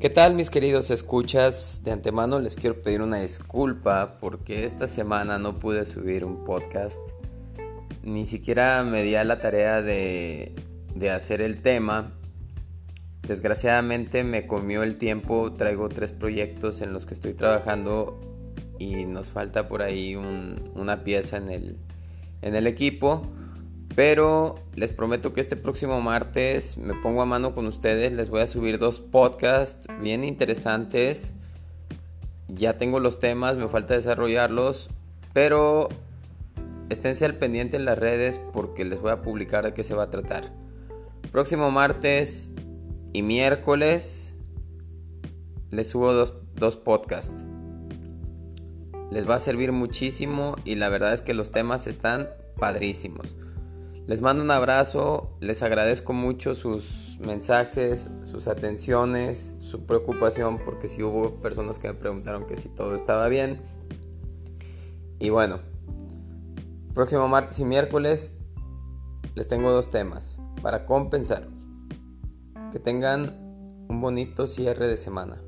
¿Qué tal mis queridos escuchas? De antemano les quiero pedir una disculpa porque esta semana no pude subir un podcast. Ni siquiera me di la tarea de, de hacer el tema. Desgraciadamente me comió el tiempo, traigo tres proyectos en los que estoy trabajando y nos falta por ahí una pieza en el, en el equipo. Pero les prometo que este próximo martes me pongo a mano con ustedes. Les voy a subir dos podcasts bien interesantes. Ya tengo los temas, me falta desarrollarlos. Pero esténse al pendiente en las redes porque les voy a publicar de qué se va a tratar. Próximo martes y miércoles les subo dos, dos podcasts. Les va a servir muchísimo y la verdad es que los temas están padrísimos. Les mando un abrazo, les agradezco mucho sus mensajes, sus atenciones, su preocupación, porque si hubo personas que me preguntaron que si todo estaba bien. Y bueno, próximo martes y miércoles les tengo dos temas para compensar. Que tengan un bonito cierre de semana.